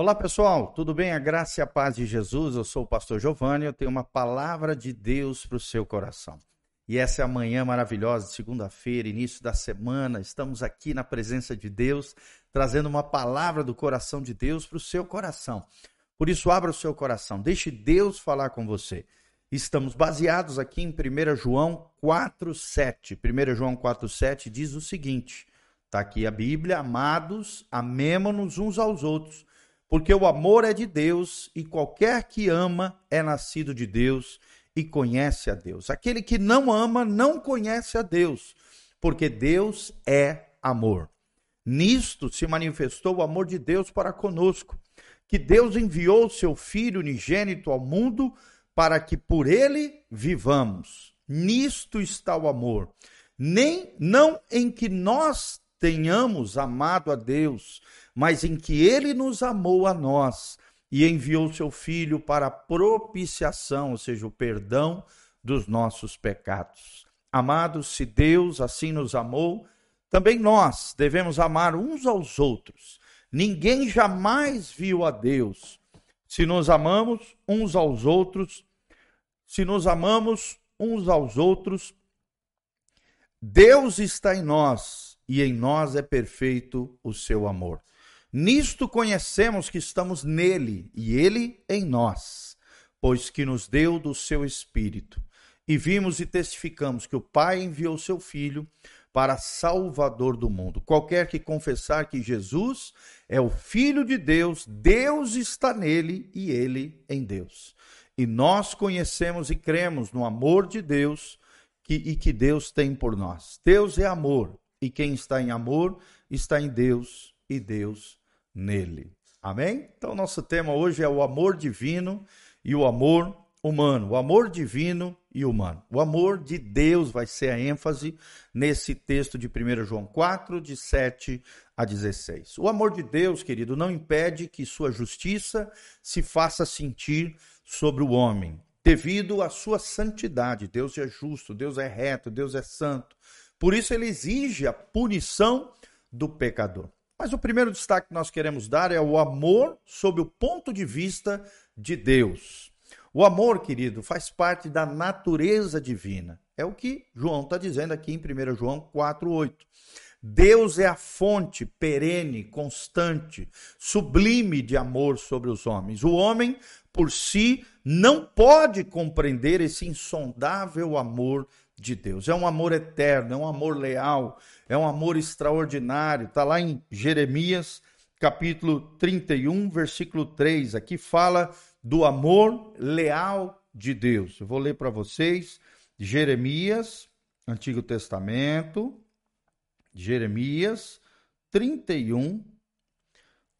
Olá pessoal, tudo bem? A graça e a paz de Jesus. Eu sou o pastor Giovanni. Eu tenho uma palavra de Deus para o seu coração. E essa é a manhã maravilhosa, segunda-feira, início da semana. Estamos aqui na presença de Deus, trazendo uma palavra do coração de Deus para o seu coração. Por isso, abra o seu coração, deixe Deus falar com você. Estamos baseados aqui em 1 João 4,7. 1 João 4,7 diz o seguinte: está aqui a Bíblia, amados, amemo-nos uns aos outros porque o amor é de Deus e qualquer que ama é nascido de Deus e conhece a Deus. Aquele que não ama não conhece a Deus, porque Deus é amor. Nisto se manifestou o amor de Deus para conosco, que Deus enviou seu Filho unigênito ao mundo para que por ele vivamos. Nisto está o amor. Nem não em que nós tenhamos amado a Deus, mas em que ele nos amou a nós e enviou seu filho para propiciação, ou seja, o perdão dos nossos pecados. Amados, se Deus assim nos amou, também nós devemos amar uns aos outros. Ninguém jamais viu a Deus. Se nos amamos uns aos outros, se nos amamos uns aos outros, Deus está em nós e em nós é perfeito o seu amor. Nisto conhecemos que estamos nele e ele em nós, pois que nos deu do seu Espírito. E vimos e testificamos que o Pai enviou seu Filho para Salvador do mundo. Qualquer que confessar que Jesus é o Filho de Deus, Deus está nele e ele em Deus. E nós conhecemos e cremos no amor de Deus que, e que Deus tem por nós. Deus é amor e quem está em amor está em Deus e Deus nele. Amém? Então, nosso tema hoje é o amor divino e o amor humano. O amor divino e humano. O amor de Deus vai ser a ênfase nesse texto de 1 João 4, de 7 a 16. O amor de Deus, querido, não impede que sua justiça se faça sentir sobre o homem, devido à sua santidade. Deus é justo, Deus é reto, Deus é santo. Por isso ele exige a punição do pecador. Mas o primeiro destaque que nós queremos dar é o amor sob o ponto de vista de Deus. O amor, querido, faz parte da natureza divina. É o que João está dizendo aqui em 1 João 4,8. Deus é a fonte perene, constante, sublime de amor sobre os homens. O homem, por si, não pode compreender esse insondável amor de Deus. É um amor eterno, é um amor leal, é um amor extraordinário. Está lá em Jeremias, capítulo 31, versículo 3. Aqui fala do amor leal de Deus. Eu vou ler para vocês. Jeremias, Antigo Testamento, Jeremias 31,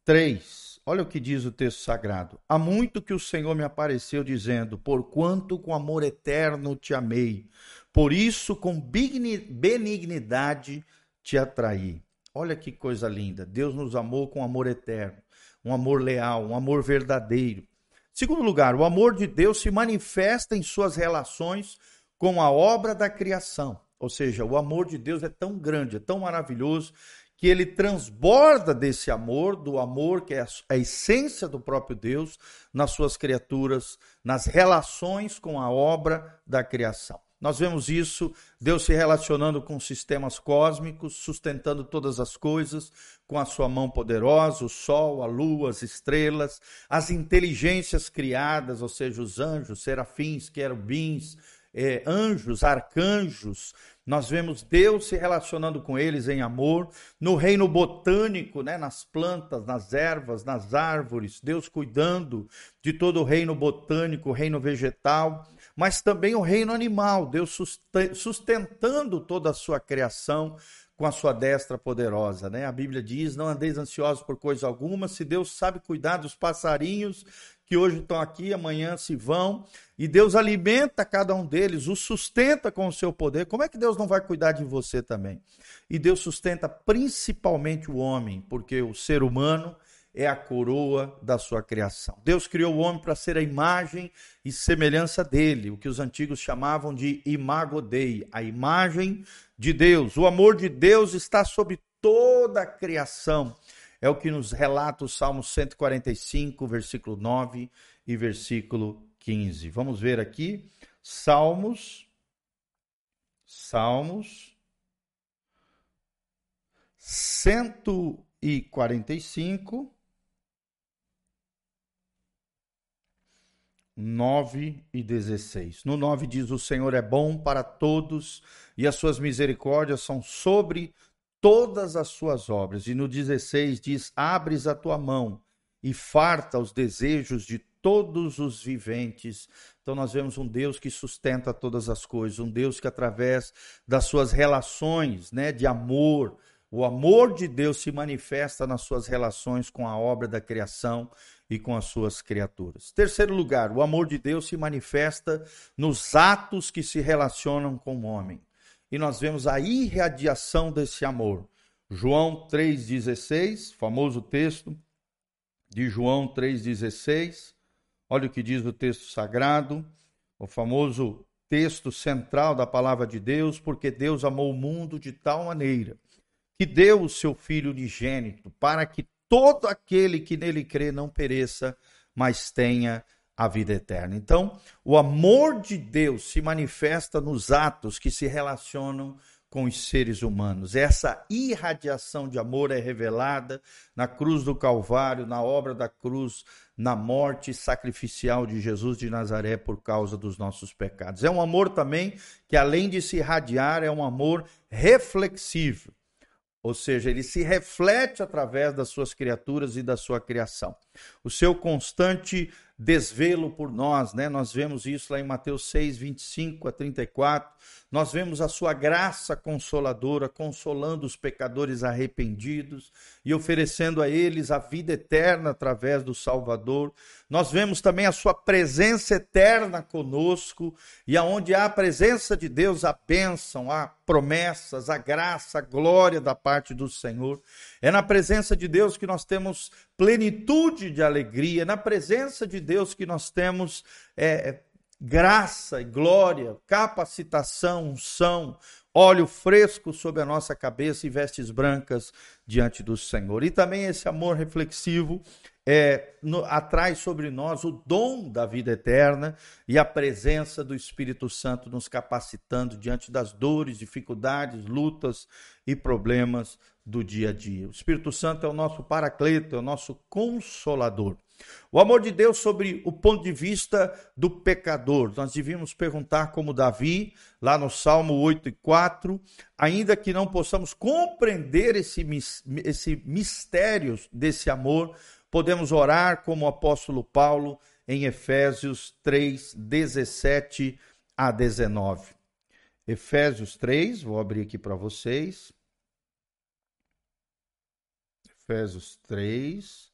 3. Olha o que diz o texto sagrado. Há muito que o Senhor me apareceu dizendo: Porquanto com amor eterno te amei, por isso, com benignidade te atraí. Olha que coisa linda. Deus nos amou com amor eterno, um amor leal, um amor verdadeiro. Segundo lugar, o amor de Deus se manifesta em suas relações com a obra da criação. Ou seja, o amor de Deus é tão grande, é tão maravilhoso, que ele transborda desse amor, do amor que é a essência do próprio Deus, nas suas criaturas, nas relações com a obra da criação. Nós vemos isso, Deus se relacionando com sistemas cósmicos, sustentando todas as coisas com a sua mão poderosa, o sol, a lua, as estrelas, as inteligências criadas, ou seja, os anjos, serafins, querubins, eh, anjos, arcanjos. Nós vemos Deus se relacionando com eles em amor, no reino botânico, né, nas plantas, nas ervas, nas árvores, Deus cuidando de todo o reino botânico, o reino vegetal mas também o reino animal, Deus sustentando toda a sua criação com a sua destra poderosa, né? A Bíblia diz: "Não andeis ansiosos por coisa alguma, se Deus sabe cuidar dos passarinhos que hoje estão aqui, amanhã se vão, e Deus alimenta cada um deles, os sustenta com o seu poder. Como é que Deus não vai cuidar de você também? E Deus sustenta principalmente o homem, porque o ser humano é a coroa da sua criação. Deus criou o homem para ser a imagem e semelhança dele, o que os antigos chamavam de imago Dei, a imagem de Deus. O amor de Deus está sobre toda a criação. é o que nos relata o Salmo 145, versículo 9 e versículo 15. Vamos ver aqui, Salmos, Salmos 145, 9 e 16. No 9 diz: O Senhor é bom para todos e as suas misericórdias são sobre todas as suas obras. E no 16 diz: Abres a tua mão e farta os desejos de todos os viventes. Então nós vemos um Deus que sustenta todas as coisas, um Deus que através das suas relações, né, de amor, o amor de Deus se manifesta nas suas relações com a obra da criação e com as suas criaturas. Terceiro lugar, o amor de Deus se manifesta nos atos que se relacionam com o homem. E nós vemos a irradiação desse amor. João 3,16, famoso texto de João 3,16. Olha o que diz o texto sagrado, o famoso texto central da palavra de Deus, porque Deus amou o mundo de tal maneira que deu o seu Filho unigênito, para que todo aquele que nele crê não pereça, mas tenha a vida eterna. Então, o amor de Deus se manifesta nos atos que se relacionam com os seres humanos. Essa irradiação de amor é revelada na cruz do Calvário, na obra da cruz, na morte sacrificial de Jesus de Nazaré por causa dos nossos pecados. É um amor também que, além de se irradiar, é um amor reflexivo. Ou seja, ele se reflete através das suas criaturas e da sua criação. O seu constante desvelo por nós, né? Nós vemos isso lá em Mateus 6, 25 a 34. Nós vemos a sua graça consoladora, consolando os pecadores arrependidos e oferecendo a eles a vida eterna através do Salvador. Nós vemos também a sua presença eterna conosco, e aonde há a presença de Deus, a bênção, há promessas, a graça, a glória da parte do Senhor. É na presença de Deus que nós temos plenitude de alegria, é na presença de Deus que nós temos é, graça e glória, capacitação, unção, óleo fresco sobre a nossa cabeça e vestes brancas diante do Senhor. E também esse amor reflexivo é, no, atrai sobre nós o dom da vida eterna e a presença do Espírito Santo nos capacitando diante das dores, dificuldades, lutas e problemas do dia a dia. O Espírito Santo é o nosso paracleto, é o nosso consolador. O amor de Deus sobre o ponto de vista do pecador. Nós devíamos perguntar como Davi, lá no Salmo 8 e 4, ainda que não possamos compreender esse, esse mistério desse amor, podemos orar como o apóstolo Paulo em Efésios 3, 17 a 19. Efésios 3, vou abrir aqui para vocês. Efésios 3,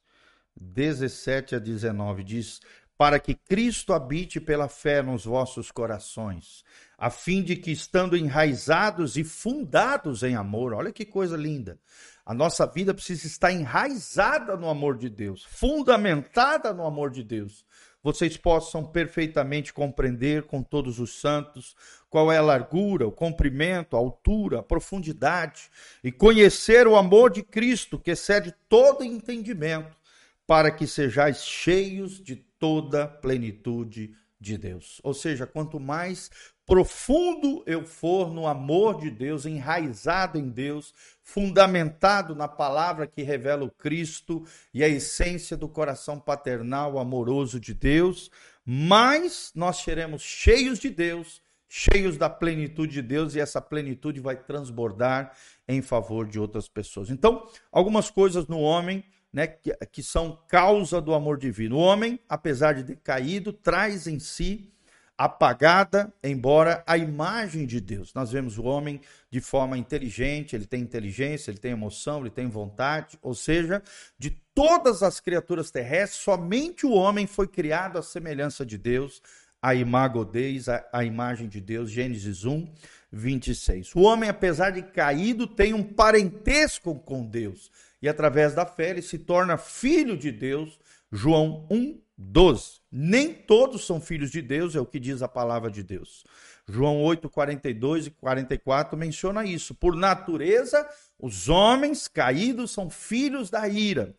17 a 19 diz: Para que Cristo habite pela fé nos vossos corações, a fim de que, estando enraizados e fundados em amor, olha que coisa linda, a nossa vida precisa estar enraizada no amor de Deus, fundamentada no amor de Deus. Vocês possam perfeitamente compreender com todos os santos qual é a largura, o comprimento, a altura, a profundidade, e conhecer o amor de Cristo, que excede todo entendimento, para que sejais cheios de toda plenitude de Deus. Ou seja, quanto mais profundo eu for no amor de Deus, enraizado em Deus, fundamentado na palavra que revela o Cristo e a essência do coração paternal amoroso de Deus, mais nós seremos cheios de Deus cheios da plenitude de Deus e essa plenitude vai transbordar em favor de outras pessoas. Então, algumas coisas no homem, né, que, que são causa do amor divino. O homem, apesar de decaído, traz em si apagada, embora a imagem de Deus. Nós vemos o homem de forma inteligente, ele tem inteligência, ele tem emoção, ele tem vontade, ou seja, de todas as criaturas terrestres, somente o homem foi criado à semelhança de Deus a imago a, a imagem de Deus, Gênesis 1, 26. O homem, apesar de caído, tem um parentesco com Deus, e através da fé ele se torna filho de Deus, João 1, 12. Nem todos são filhos de Deus, é o que diz a palavra de Deus. João 8, 42 e 44 menciona isso. Por natureza, os homens caídos são filhos da ira,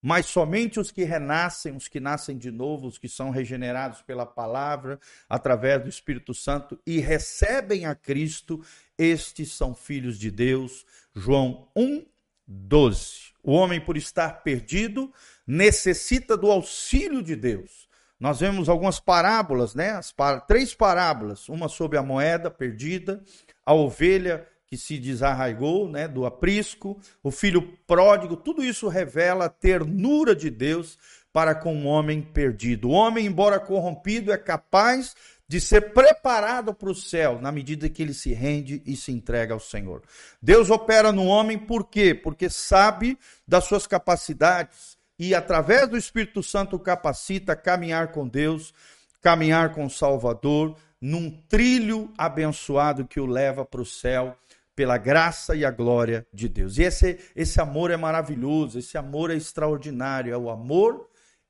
mas somente os que renascem, os que nascem de novo, os que são regenerados pela palavra, através do Espírito Santo e recebem a Cristo, estes são filhos de Deus. João 1, 12. O homem, por estar perdido, necessita do auxílio de Deus. Nós vemos algumas parábolas, né? As par... Três parábolas: uma sobre a moeda perdida, a ovelha que se desarraigou, né? Do aprisco, o filho pródigo. Tudo isso revela a ternura de Deus para com o homem perdido. O homem, embora corrompido, é capaz de ser preparado para o céu na medida que ele se rende e se entrega ao Senhor. Deus opera no homem por quê? Porque sabe das suas capacidades e através do Espírito Santo capacita a caminhar com Deus, caminhar com o Salvador num trilho abençoado que o leva para o céu pela graça e a glória de Deus. E esse, esse amor é maravilhoso, esse amor é extraordinário, é o amor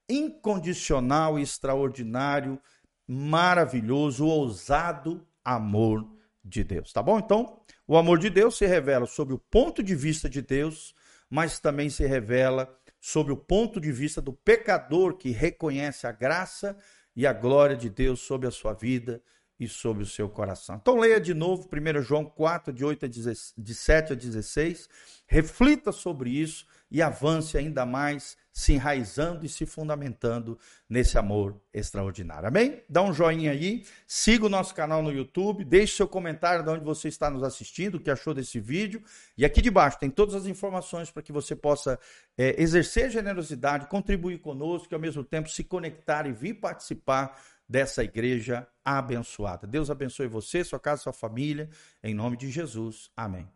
incondicional e extraordinário maravilhoso, ousado amor de Deus. Tá bom? Então, o amor de Deus se revela sob o ponto de vista de Deus, mas também se revela sob o ponto de vista do pecador que reconhece a graça e a glória de Deus sobre a sua vida e sobre o seu coração. Então leia de novo 1 João 4, de, 8 a 17, de 7 a 16, reflita sobre isso e avance ainda mais se enraizando e se fundamentando nesse amor extraordinário. Amém? Dá um joinha aí, siga o nosso canal no YouTube, deixe seu comentário de onde você está nos assistindo, o que achou desse vídeo. E aqui debaixo tem todas as informações para que você possa é, exercer generosidade, contribuir conosco e ao mesmo tempo se conectar e vir participar dessa igreja abençoada. Deus abençoe você, sua casa, sua família, em nome de Jesus. Amém.